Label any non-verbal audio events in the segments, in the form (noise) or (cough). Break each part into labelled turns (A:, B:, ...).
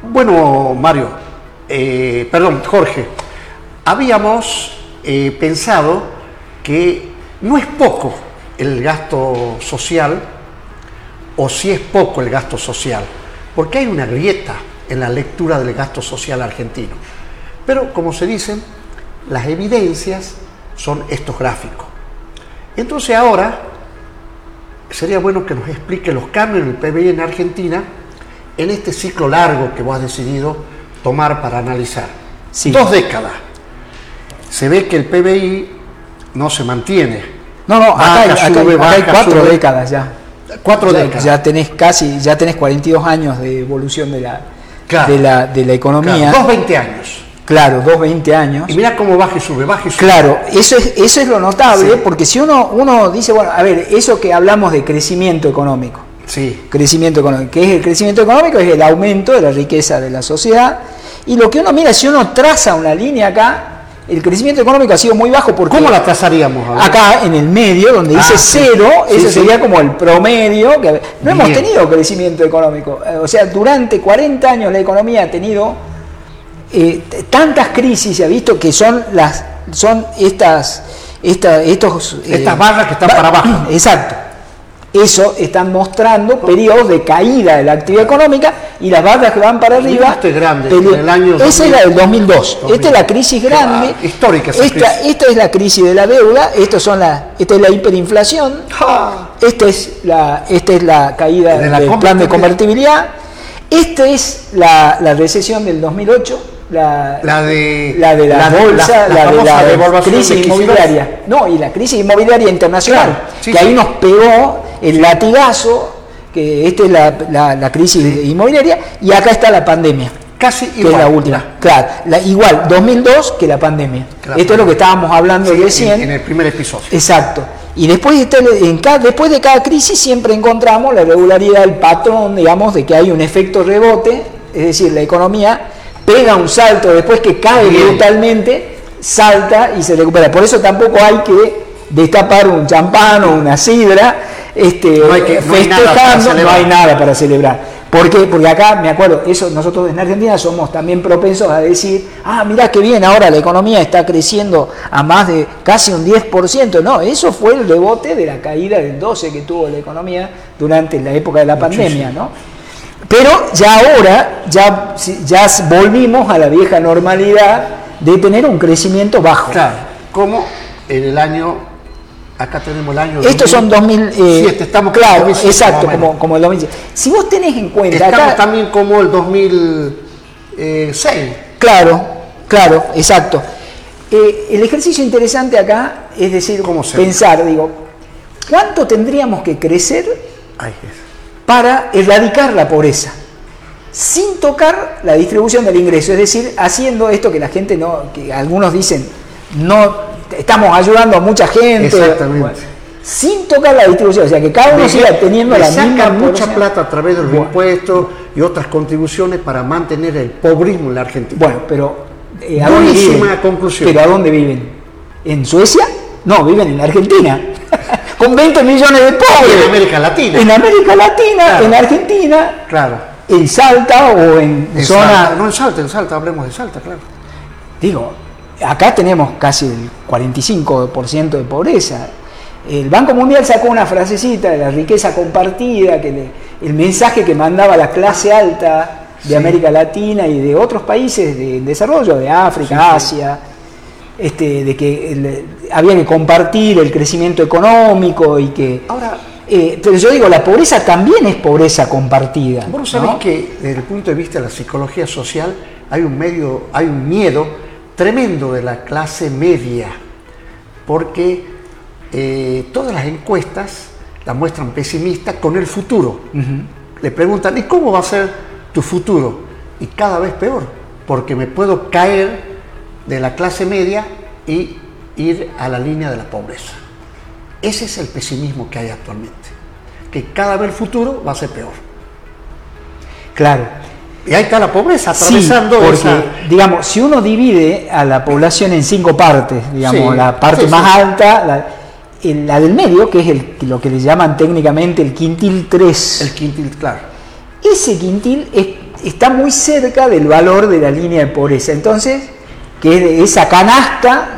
A: Bueno, Mario, eh, perdón, Jorge, habíamos eh, pensado que no es poco el gasto social, o si es poco el gasto social, porque hay una grieta en la lectura del gasto social argentino. Pero, como se dicen, las evidencias son estos gráficos. Entonces ahora sería bueno que nos explique los cambios en el PBI en Argentina en este ciclo largo que vos has decidido tomar para analizar. Dos décadas. Se ve que el PBI no se mantiene.
B: No, no, acá, hay, cuatro décadas ya.
A: Cuatro décadas.
B: Ya tenés casi, ya tenés 42 años de evolución de la, de la, de la economía.
A: dos 20 años.
B: Claro, dos 20 años.
A: Y mira cómo baja y sube, baja y sube.
B: Claro, eso es, eso es lo notable, porque si uno, uno dice, bueno, a ver, eso que hablamos de crecimiento económico,
A: Sí.
B: Crecimiento económico. ¿Qué es el crecimiento económico? Es el aumento de la riqueza de la sociedad. Y lo que uno mira, si uno traza una línea acá, el crecimiento económico ha sido muy bajo porque...
A: ¿Cómo la trazaríamos?
B: Acá en el medio, donde dice ah, cero, ese sería como el promedio. Que, no hemos tenido crecimiento económico. Eh, o sea, durante 40 años la economía ha tenido eh, tantas crisis, se ha visto que son las son estas, estas estos...
A: Estas eh, barras que están para abajo. (clears throat)
B: Exacto eso están mostrando periodos de caída de la actividad económica y las barras que van para arriba.
A: Este es grande, el año
B: Esa es la del 2002. Esta es la crisis grande.
A: histórica.
B: Esta, esta es la crisis de la deuda. Estos son la, esta es la hiperinflación. Esta es la, esta es la caída del plan de convertibilidad. Esta es la, la recesión del 2008
A: la, de
B: la de la, bolsa, la, de la crisis inmobiliaria. No, y la crisis inmobiliaria internacional, que ahí nos pegó el latigazo, que esta es la, crisis inmobiliaria, y acá está la pandemia.
A: Casi
B: que es la última. Claro, igual, 2002 que la pandemia. Esto es lo que estábamos hablando recién.
A: En, en, el primer episodio.
B: Exacto. Y después de, en cada, después de cada crisis siempre encontramos la regularidad, el patrón, digamos, de que hay un efecto rebote, es decir, la economía pega un salto después que cae brutalmente, salta y se recupera. Por eso tampoco hay que destapar un champán o una sidra este, no hay que, festejando, no hay, nada para celebrar. ¿Por qué? Porque acá, me acuerdo, eso nosotros en Argentina somos también propensos a decir, ah, mirá qué bien, ahora la economía está creciendo a más de casi un 10%. No, eso fue el rebote de la caída del 12 que tuvo la economía durante la época de la pandemia, ¿no? Pero ya ahora, ya, ya volvimos a la vieja normalidad de tener un crecimiento bajo.
A: Claro, como en el año, acá tenemos el año...
B: Estos son 2007,
A: eh, estamos
B: claro, exacto, como, como el 2007. Si vos tenés en cuenta...
A: Estamos también como el 2006.
B: Claro, claro, exacto. Eh, el ejercicio interesante acá es decir, ¿Cómo pensar, digo, ¿cuánto tendríamos que crecer? Ay, para erradicar la pobreza, sin tocar la distribución del ingreso, es decir, haciendo esto que la gente no, que algunos dicen, no estamos ayudando a mucha gente.
A: Exactamente.
B: sin tocar la distribución, o sea, que cada uno siga teniendo la misma
A: mucha plata a través de los impuestos y otras contribuciones para mantener el pobrismo en la Argentina.
B: Bueno, pero
A: eh, ¿a dónde viven? conclusión.
B: ¿Pero a dónde viven? ¿En Suecia? No, viven en Argentina (laughs) con 20 millones de pobres.
A: En América Latina.
B: En América Latina, en Argentina.
A: Claro.
B: En Salta o en, zona.
A: No en Salta, en Salta, hablemos de Salta, claro.
B: Digo, acá tenemos casi el 45% de pobreza. El Banco Mundial sacó una frasecita de la riqueza compartida, que el mensaje que mandaba la clase alta de América Latina y de otros países de desarrollo, de África, Asia, este, de que había que compartir el crecimiento económico y que...
A: Ahora,
B: eh, pero yo digo, la pobreza también es pobreza compartida.
A: Vos sabés que desde el punto de vista de la psicología social hay un, medio, hay un miedo tremendo de la clase media, porque eh, todas las encuestas la muestran pesimista con el futuro. Le preguntan, ¿y cómo va a ser tu futuro? Y cada vez peor, porque me puedo caer de la clase media y ir a la línea de la pobreza. Ese es el pesimismo que hay actualmente, que cada vez el futuro va a ser peor.
B: Claro.
A: Y ahí está la pobreza atravesando
B: porque, digamos, si uno divide a la población en cinco partes, digamos, la parte más alta, la, la, del medio, que es el, lo que le llaman técnicamente el quintil 3.
A: El quintil, claro.
B: Ese quintil es está muy cerca del valor de la línea de pobreza. Entonces, que es esa canasta.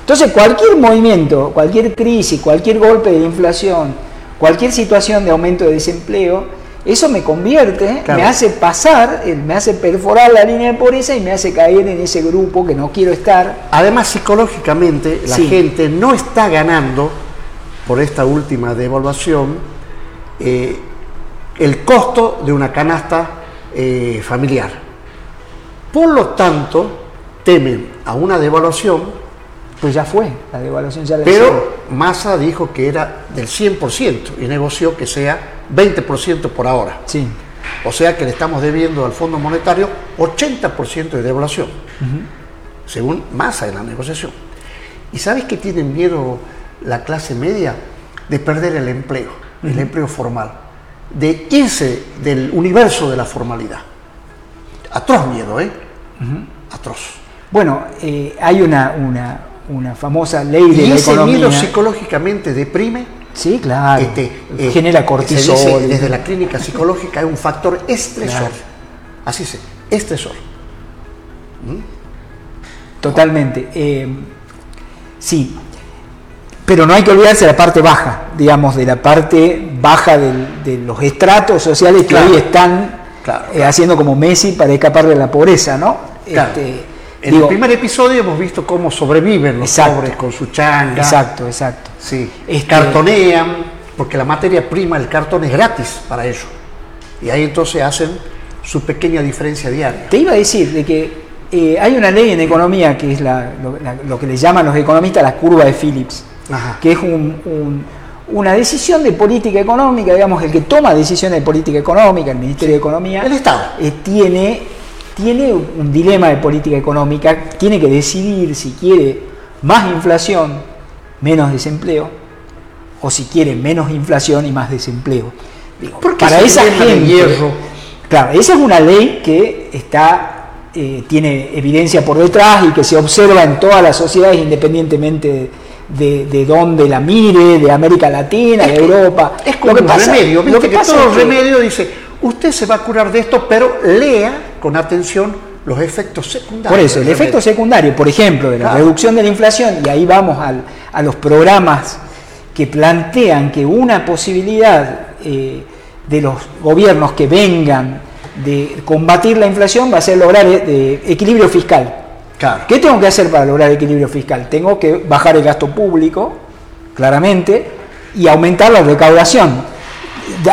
B: Entonces, cualquier movimiento, cualquier crisis, cualquier golpe de inflación, cualquier situación de aumento de desempleo, eso me convierte, me hace pasar, eh, me hace perforar la línea de pobreza y me hace caer en ese grupo que no quiero estar.
A: Además, psicológicamente, la gente no está ganando por esta última devaluación eh, el costo de una canasta eh, familiar. Por lo tanto, temen a una devaluación.
B: Pues ya fue, la devaluación ya la
A: Pero Massa dijo que era del 100% y negoció que sea 20% por ahora.
B: Sí.
A: O sea que le estamos debiendo al Fondo Monetario 80% de devaluación, según Massa en la negociación. ¿Y sabes que tienen miedo la clase media? De perder el empleo, el empleo formal, de irse del universo de la formalidad. Atroz miedo, ¿eh? Atroz.
B: Bueno, eh, hay una, una, famosa ley de
A: y
B: la
A: ese
B: miedo
A: psicológicamente deprime.
B: Sí, claro.
A: Este,
B: eh, Genera cortisol.
A: desde la clínica psicológica es un factor estresor. Así se, estresor.
B: ¿Mm? Totalmente. Eh, sí, pero no hay que olvidarse de la parte baja, digamos, de la parte baja de los estratos sociales que hoy están haciendo como Messi para escapar de la pobreza, ¿no?
A: Este, en el primer episodio hemos visto cómo sobreviven los pobres con su changa.
B: Exacto, exacto.
A: Sí. Este, Cartonean, porque la materia prima, el cartón es gratis para ellos. Y ahí entonces hacen su pequeña diferencia diaria.
B: Te iba a decir de que eh, hay una ley en economía que es lo, que le llaman los economistas la curva de Phillips, que es una decisión de política económica, digamos, el que toma decisiones de política económica, el Ministerio de Economía,
A: el Estado,
B: eh, tiene tiene un dilema de política económica, tiene que decidir si quiere más inflación, menos desempleo, o si quiere menos inflación y más desempleo. para esa gente, claro, esa es una ley que está, eh, tiene evidencia por detrás y que se observa en todas las sociedades independientemente de, de dónde la mire, de América Latina, de Europa.
A: Es como lo que un remedio, lo que, pasa todo remedio dice, usted se va a curar de esto, pero lea con atención los efectos secundarios.
B: Por eso, el efecto secundario, por ejemplo, de la reducción de la inflación, y ahí vamos a los programas que plantean que una posibilidad eh, de los gobiernos que vengan de combatir la inflación va a ser lograr eh, equilibrio fiscal. ¿Qué tengo que hacer para lograr equilibrio fiscal? Tengo que bajar el gasto público, claramente, y aumentar la recaudación.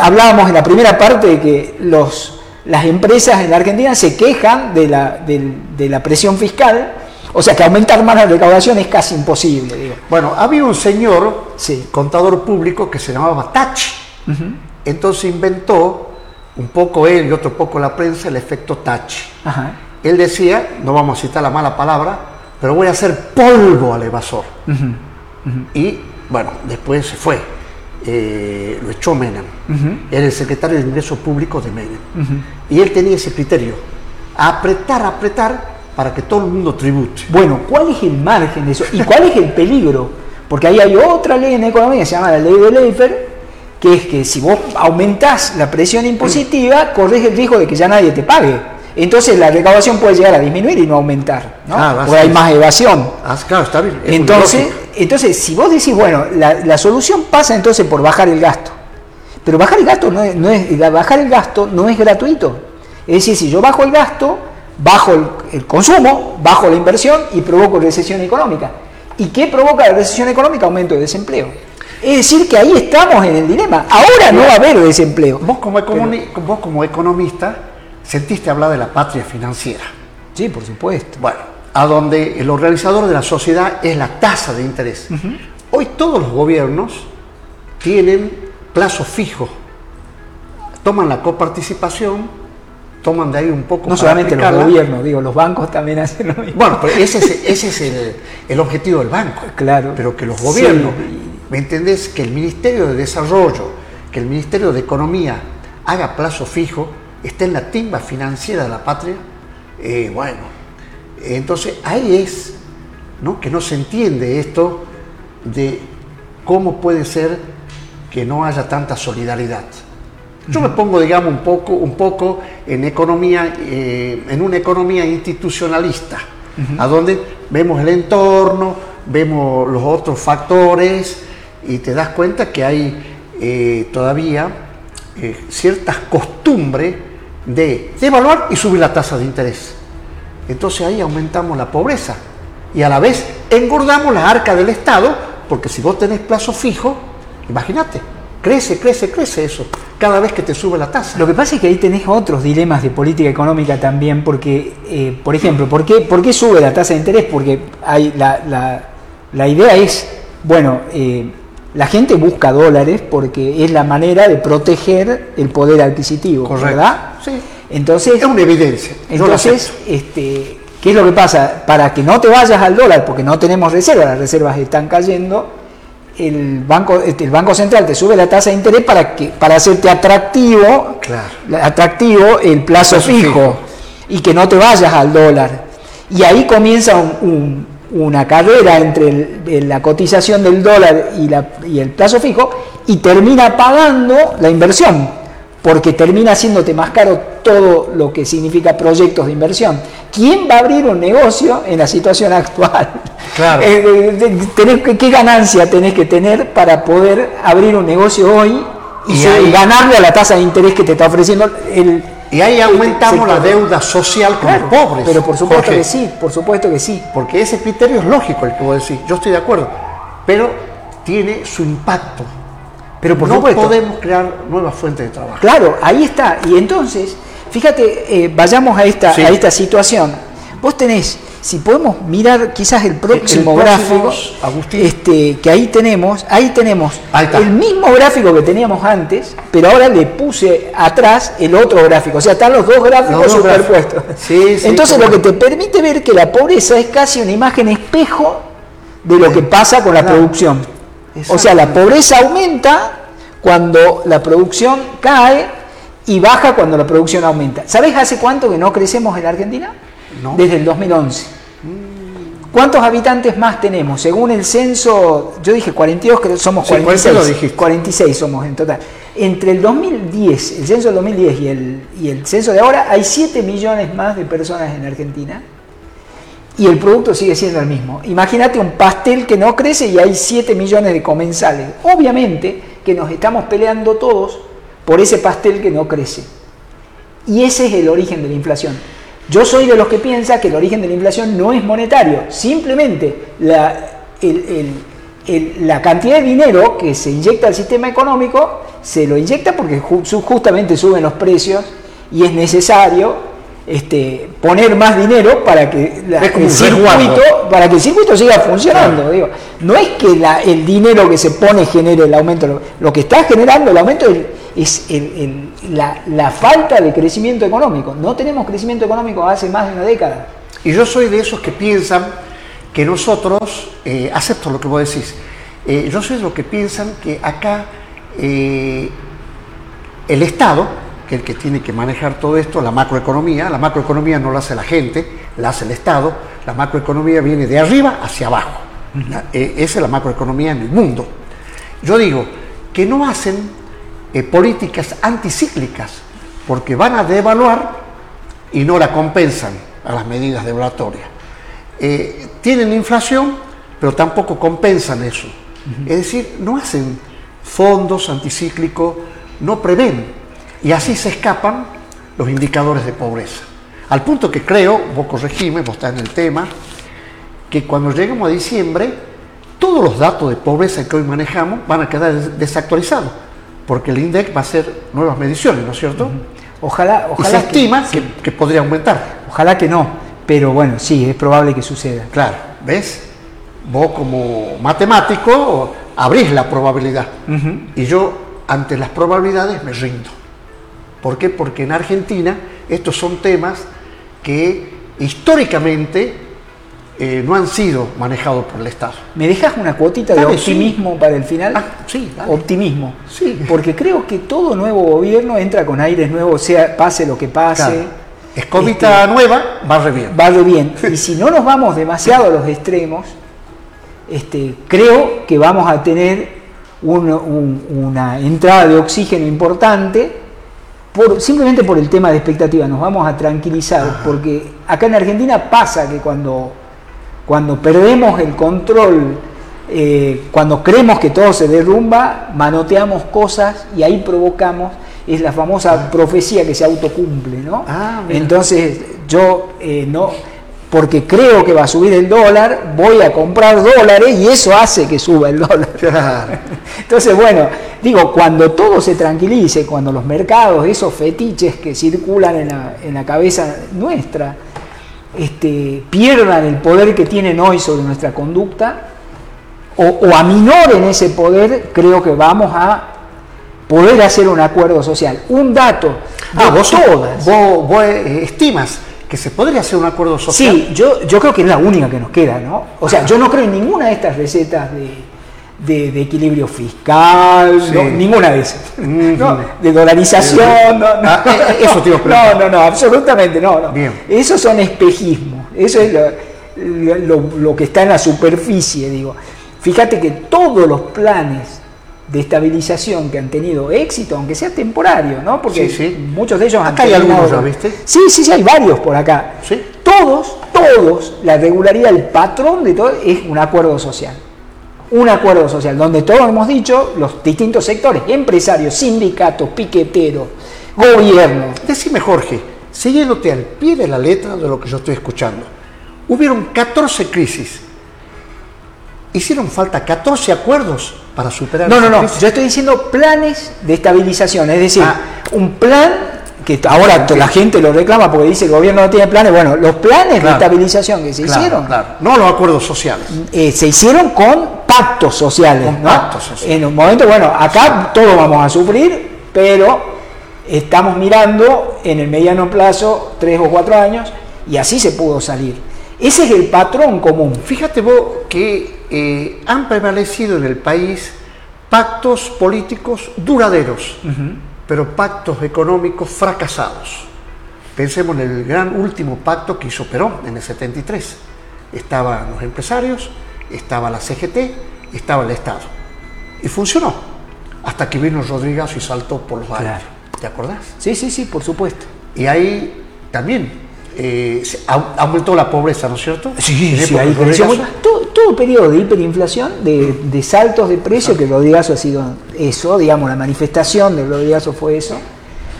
B: Hablábamos en la primera parte de que los las empresas en la Argentina se quejan de la, de, la presión fiscal, o sea que aumentar más la recaudación es casi imposible.
A: Bueno, había un señor, contador público, que se llamaba Tach. Entonces inventó, un poco él y otro poco la prensa, el efecto Tach. Él decía, no vamos a citar la mala palabra, pero voy a hacer polvo al evasor. Y bueno, después se fue. Eh, lo echó Menem. Era el secretario de Ingresos Públicos de Menem. Y él tenía ese criterio, apretar, apretar para que todo el mundo tribute.
B: Bueno, ¿cuál es el margen de eso? ¿Y cuál es el peligro? Porque ahí hay otra ley en economía, se llama la ley de Leifer, que es que si vos aumentás la presión impositiva, corres el riesgo de que ya nadie te pague. Entonces la recaudación puede llegar a disminuir y no aumentar, ¿no? Ah, Porque hay más evasión.
A: Ah, claro, está bien.
B: Entonces, entonces, si vos decís, bueno, la, solución pasa entonces por bajar el gasto. Pero bajar el gasto no es, bajar el gasto no es gratuito. Es decir, si yo bajo el gasto, bajo el, consumo, bajo la inversión y provoco recesión económica. ¿Y qué provoca la recesión económica? Aumento de desempleo. Es decir, que ahí estamos en el dilema. Ahora no va a haber desempleo.
A: Vos como, vos como economista sentiste hablar de la patria financiera.
B: Sí, por supuesto.
A: Bueno, a donde el organizador de la sociedad es la tasa de interés. Hoy todos los gobiernos tienen plazo fijo. Toman la coparticipación, toman de ahí un poco.
B: No solamente los gobiernos, digo, los bancos también hacen lo mismo.
A: Bueno, pero ese es, el, objetivo del banco.
B: Claro.
A: Pero que los gobiernos, ¿me entendés? Que el Ministerio de Desarrollo, que el Ministerio de Economía haga plazo fijo, está en la timba financiera de la patria, eh, bueno, entonces ahí es ¿no? que no se entiende esto de cómo puede ser que no haya tanta solidaridad. Yo me pongo, digamos, un poco, un poco en economía, eh, en una economía institucionalista, a donde vemos el entorno, vemos los otros factores y te das cuenta que hay eh, todavía eh, ciertas costumbres de devaluar y subir la tasa de interés. Entonces ahí aumentamos la pobreza y a la vez engordamos la arca del Estado, porque si vos tenés plazo fijo, imagínate, crece, crece, crece eso, cada vez que te sube la tasa.
B: Lo que pasa es que ahí tenés otros dilemas de política económica también, porque, eh, por ejemplo, ¿por qué, ¿por qué, sube la tasa de interés? Porque hay la, la, idea es, bueno, eh, la gente busca dólares porque es la manera de proteger el poder adquisitivo, ¿verdad?
A: Sí.
B: Entonces,
A: es una evidencia.
B: Entonces, este, ¿qué es lo que pasa? Para que no te vayas al dólar, porque no tenemos reservas, las reservas están cayendo, el banco, este, el banco central te sube la tasa de interés para que para hacerte atractivo, atractivo el plazo, fijo, y que no te vayas al dólar. Y ahí comienza una carrera entre la cotización del dólar y, la, y el plazo fijo y termina pagando la inversión porque termina haciéndote más caro todo lo que significa proyectos de inversión. ¿Quién va a abrir un negocio en la situación actual? (laughs)
A: Claro.
B: Eh, ¿Qué ganancia tenés que tener para poder abrir un negocio hoy y, ganarle a la tasa de interés que te está ofreciendo el...
A: Y ahí aumentamos la deuda social con los pobres.
B: Pero por supuesto que sí, por supuesto que sí.
A: Porque ese criterio es lógico el que vos decís, yo estoy de acuerdo, pero tiene su impacto
B: pero por
A: no podemos crear nuevas fuentes de trabajo.
B: Claro, ahí está. Y entonces, fíjate, eh, vayamos a esta, a esta situación. Vos tenés, si podemos mirar quizás el próximo, gráfico, este, que ahí tenemos, ahí tenemos el mismo gráfico que teníamos antes, pero ahora le puse atrás el otro gráfico. O sea, están los dos gráficos superpuestos. entonces, lo que te permite ver que la pobreza es casi una imagen espejo de lo que pasa con la producción. O sea, la pobreza aumenta cuando la producción cae y baja cuando la producción aumenta. ¿Sabes hace cuánto que no crecemos en Argentina? Desde el 2011. ¿Cuántos habitantes más tenemos? Según el censo, yo dije 42, creo que somos 46. 46 somos en total. Entre el 2010, el censo del 2010 y el, y el censo de ahora, hay 7 millones más de personas en Argentina y el producto sigue siendo el mismo. Imagínate un pastel que no crece y hay 7 millones de comensales. Obviamente que nos estamos peleando todos por ese pastel que no crece. Y ese es el origen de la inflación. Yo soy de los que piensa que el origen de la inflación no es monetario, simplemente la, la cantidad de dinero que se inyecta al sistema económico se lo inyecta porque justamente suben los precios y es necesario este, poner más dinero para que, el circuito, para que el circuito siga funcionando. Digo. No es que el dinero que se pone genere el aumento, lo, que está generando el aumento es, la, falta de crecimiento económico. No tenemos crecimiento económico hace más de una década.
A: Y yo soy de esos que piensan que nosotros, eh, acepto lo que vos decís, eh, yo soy de los que piensan que acá eh, el Estado, que el que tiene que manejar todo esto, la macroeconomía. La macroeconomía no la hace la gente, la hace el Estado. La macroeconomía viene de arriba hacia abajo. Eh, esa es la macroeconomía en el mundo. Yo digo que no hacen eh, políticas anticíclicas porque van a devaluar y no la compensan a las medidas devaluatorias. Eh, tienen inflación, pero tampoco compensan eso. Es decir, no hacen fondos anticíclicos, no prevén y así se escapan los indicadores de pobreza. Al punto que creo, vos corregime, vos estás en el tema, que cuando lleguemos a diciembre, todos los datos de pobreza que hoy manejamos van a quedar desactualizados, porque el INDEC va a hacer nuevas mediciones, ¿no es cierto?
B: Ojalá, ojalá.
A: Y se estima que, podría aumentar.
B: Ojalá que no, pero bueno, sí, es probable que suceda.
A: Claro, ¿ves? Vos como matemático abrís la probabilidad. Y yo, ante las probabilidades, me rindo. ¿Por qué? Porque en Argentina estos son temas que históricamente eh, no han sido manejados por el Estado.
B: ¿Me dejas una cuotita de optimismo para el final?
A: Ah, sí,
B: Optimismo. Sí. Porque creo que todo nuevo gobierno entra con aires nuevos, sea pase lo que pase.
A: Escobita este, nueva, va re bien.
B: Va re bien. (laughs) y si no nos vamos demasiado a los extremos, este, creo que vamos a tener una entrada de oxígeno importante por, simplemente por el tema de expectativa, nos vamos a tranquilizar, porque acá en Argentina pasa que cuando, cuando perdemos el control, eh, cuando creemos que todo se derrumba, manoteamos cosas y ahí provocamos, es la famosa profecía que se autocumple, ¿no?
A: Ah.
B: Entonces yo eh, no, porque creo que va a subir el dólar, voy a comprar dólares y eso hace que suba el dólar. (laughs)
A: Claro.
B: Entonces, bueno, digo, cuando todo se tranquilice, cuando los mercados, esos fetiches que circulan en la, en la cabeza nuestra, este, pierdan el poder que tienen hoy sobre nuestra conducta, o, o aminoren ese poder, creo que vamos a poder hacer un acuerdo social. Un dato de
A: Ah, vos,
B: todas.
A: vos, vos, estimas que se podría hacer un acuerdo social.
B: Sí, yo, yo creo que es la única que nos queda, ¿no? O sea, yo no creo en ninguna de estas recetas de, de- de equilibrio fiscal,
A: Sí.
B: no, ninguna de esas. De dolarización, no, no.
A: Ah, eh, eso te
B: No, no, no, absolutamente no. no.
A: Bien.
B: Esos son espejismos. Eso es lo, lo- lo que está en la superficie, digo. Fíjate que todos los planes de estabilización que han tenido éxito, aunque sea temporario, ¿no? Porque
A: Sí, sí.
B: muchos de ellos han
A: Acá hay algunos, ¿ya viste?
B: Sí, sí, sí, hay varios por acá.
A: Sí.
B: Todos, todos, la regularidad, el patrón de todo es un acuerdo social. Un acuerdo social, donde todos hemos dicho, los distintos sectores, empresarios, sindicatos, piqueteros, gobierno.
A: Decime, Jorge, siguiéndote al pie de la letra de lo que yo estoy escuchando, hubieron 14 crisis. Hicieron falta 14 acuerdos para superar
B: No, no, no,
A: crisis.
B: yo estoy diciendo planes de estabilización, es decir,
A: Ah.
B: un plan que ahora la gente lo reclama porque dice el gobierno no tiene planes, bueno, los planes de estabilización que se
A: Claro,
B: hicieron
A: claro. No los acuerdos sociales.
B: eh, se hicieron con pactos sociales.
A: Con
B: ¿no?
A: pactos sociales.
B: En un momento, bueno, acá todos vamos a sufrir, pero estamos mirando en el mediano plazo, tres o cuatro años, y así se pudo salir. Ese es el patrón común.
A: Fíjate vos que eh, han prevalecido en el país pactos políticos duraderos, pero pactos económicos fracasados. Pensemos en el gran último pacto que hizo Perón en el 73. Estaban los empresarios, estaba la CGT, estaba el Estado. Y funcionó. Hasta que vino Rodríguez y saltó por los aires.
B: Claro.
A: ¿Te acordás?
B: Sí, sí, sí, por supuesto.
A: Y ahí también eh, aumentó la pobreza, ¿no es cierto?
B: Sí, sí, ahí creció. Todo, todo periodo de hiperinflación, de, de saltos de precio, que Rodrigazo ha sido eso, digamos, la manifestación de Rodrigazo fue eso,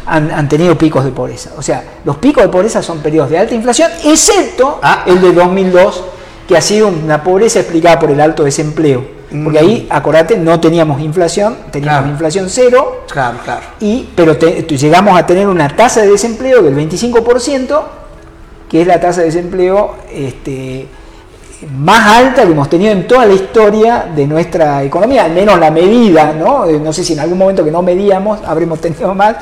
B: han, han tenido picos de pobreza. O sea, los picos de pobreza son periodos de alta inflación, excepto
A: Ah.
B: el de 2002, que ha sido una pobreza explicada por el alto desempleo. Porque ahí, acordate, no teníamos inflación, teníamos
A: Claro.
B: inflación cero,
A: Claro, claro.
B: y, pero te- llegamos a tener una tasa de desempleo del 25%, que es la tasa de desempleo este, más alta que hemos tenido en toda la historia de nuestra economía, al menos la medida, ¿no? Eh, No sé si en algún momento que no medíamos habremos (laughs) tenido más,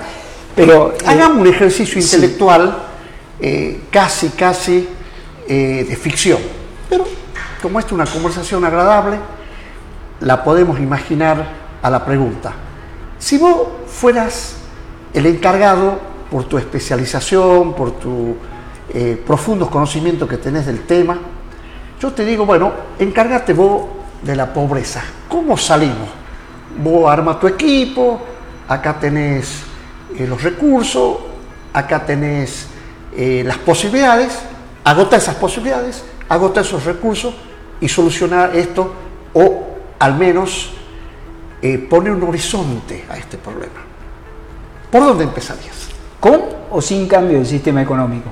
B: pero... eh,
A: Hagamos un ejercicio
B: sí.
A: intelectual eh, casi, casi eh, de ficción. Pero como esta es una conversación agradable, la podemos imaginar a la pregunta. Si vos fueras el encargado por tu especialización, por tu eh, profundos conocimientos que tenés del tema, yo te digo, bueno, encárgate vos de la pobreza. ¿Cómo salimos? Vos arma tu equipo, acá tenés eh, los recursos, acá tenés eh, las posibilidades, agota esas posibilidades, agota esos recursos y solucionar esto o al menos eh, pone un horizonte a este problema. ¿Por dónde empezarías?
B: ¿Con o sin cambio del sistema económico?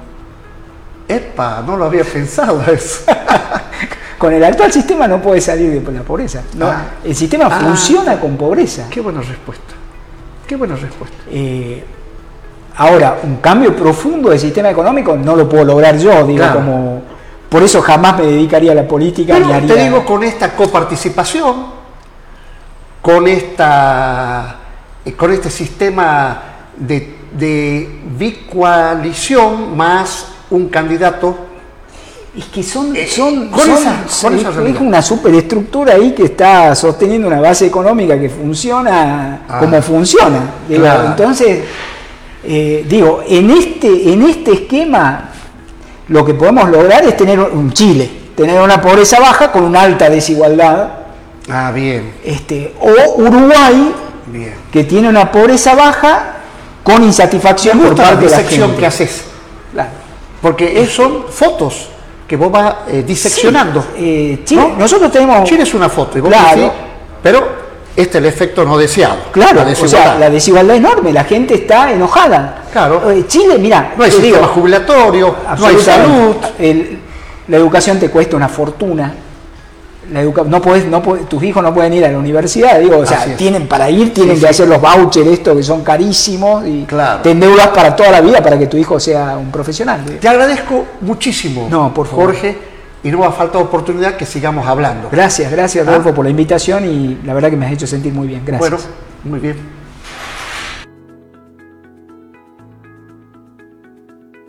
A: Epa, no lo había pensado (laughs) eso.
B: Con el actual sistema no puede salir de la pobreza. ¿no?
A: Ah.
B: El sistema
A: Ah.
B: funciona con pobreza.
A: Qué buena respuesta. Qué buena respuesta.
B: Eh, ahora, un cambio profundo del sistema económico no lo puedo lograr yo, digo,
A: Claro.
B: como por eso jamás me dedicaría a la política
A: Pero
B: haría.
A: te digo, con esta coparticipación, con, esta, eh, con este sistema de, de bicoalición más un candidato,
B: es que son,
A: Eh,
B: son,
A: con
B: son-
A: esa- con
B: es-
A: esa
B: es una superestructura ahí que está sosteniendo una base económica que funciona
A: Ah.
B: como funciona. Digo,
A: Claro.
B: Entonces, eh, digo, en este, en este esquema lo que podemos lograr es tener un Chile, tener una pobreza baja con una alta desigualdad,
A: ah, bien,
B: este, o Uruguay
A: bien.
B: que tiene una pobreza baja con insatisfacción por
A: la
B: parte de la gente.
A: que haces.
B: Claro.
A: Porque es- son fotos que vos vas eh, diseccionando.
B: Sí, eh, Chile-
A: ¿no?
B: nosotros tenemos
A: Chile es una foto y vos
B: Claro.
A: decís, pero este es el efecto no deseado.
B: Claro,
A: la
B: o
A: desigualdad.
B: sea, la desigualdad enorme, la gente está enojada.
A: Claro.
B: Eh, Chile, mira,
A: no hay
B: te
A: sistema
B: digo,
A: jubilatorio, no hay salud.
B: el- la educación te cuesta una fortuna. La educa- no podés, no podés- tus hijos no pueden ir a la universidad, digo, o sea, tienen para ir, tienen
A: Sí,
B: que
A: sí.
B: hacer los vouchers estos que son carísimos y
A: Claro.
B: te endeudas para toda la vida para que tu hijo sea un profesional.
A: Te agradezco muchísimo,
B: No, por favor.
A: Jorge, y no va a faltar oportunidad que sigamos hablando.
B: Gracias, gracias
A: Ah.
B: Rodolfo por la invitación y la verdad que me has hecho sentir muy bien. Gracias.
A: Bueno, muy bien.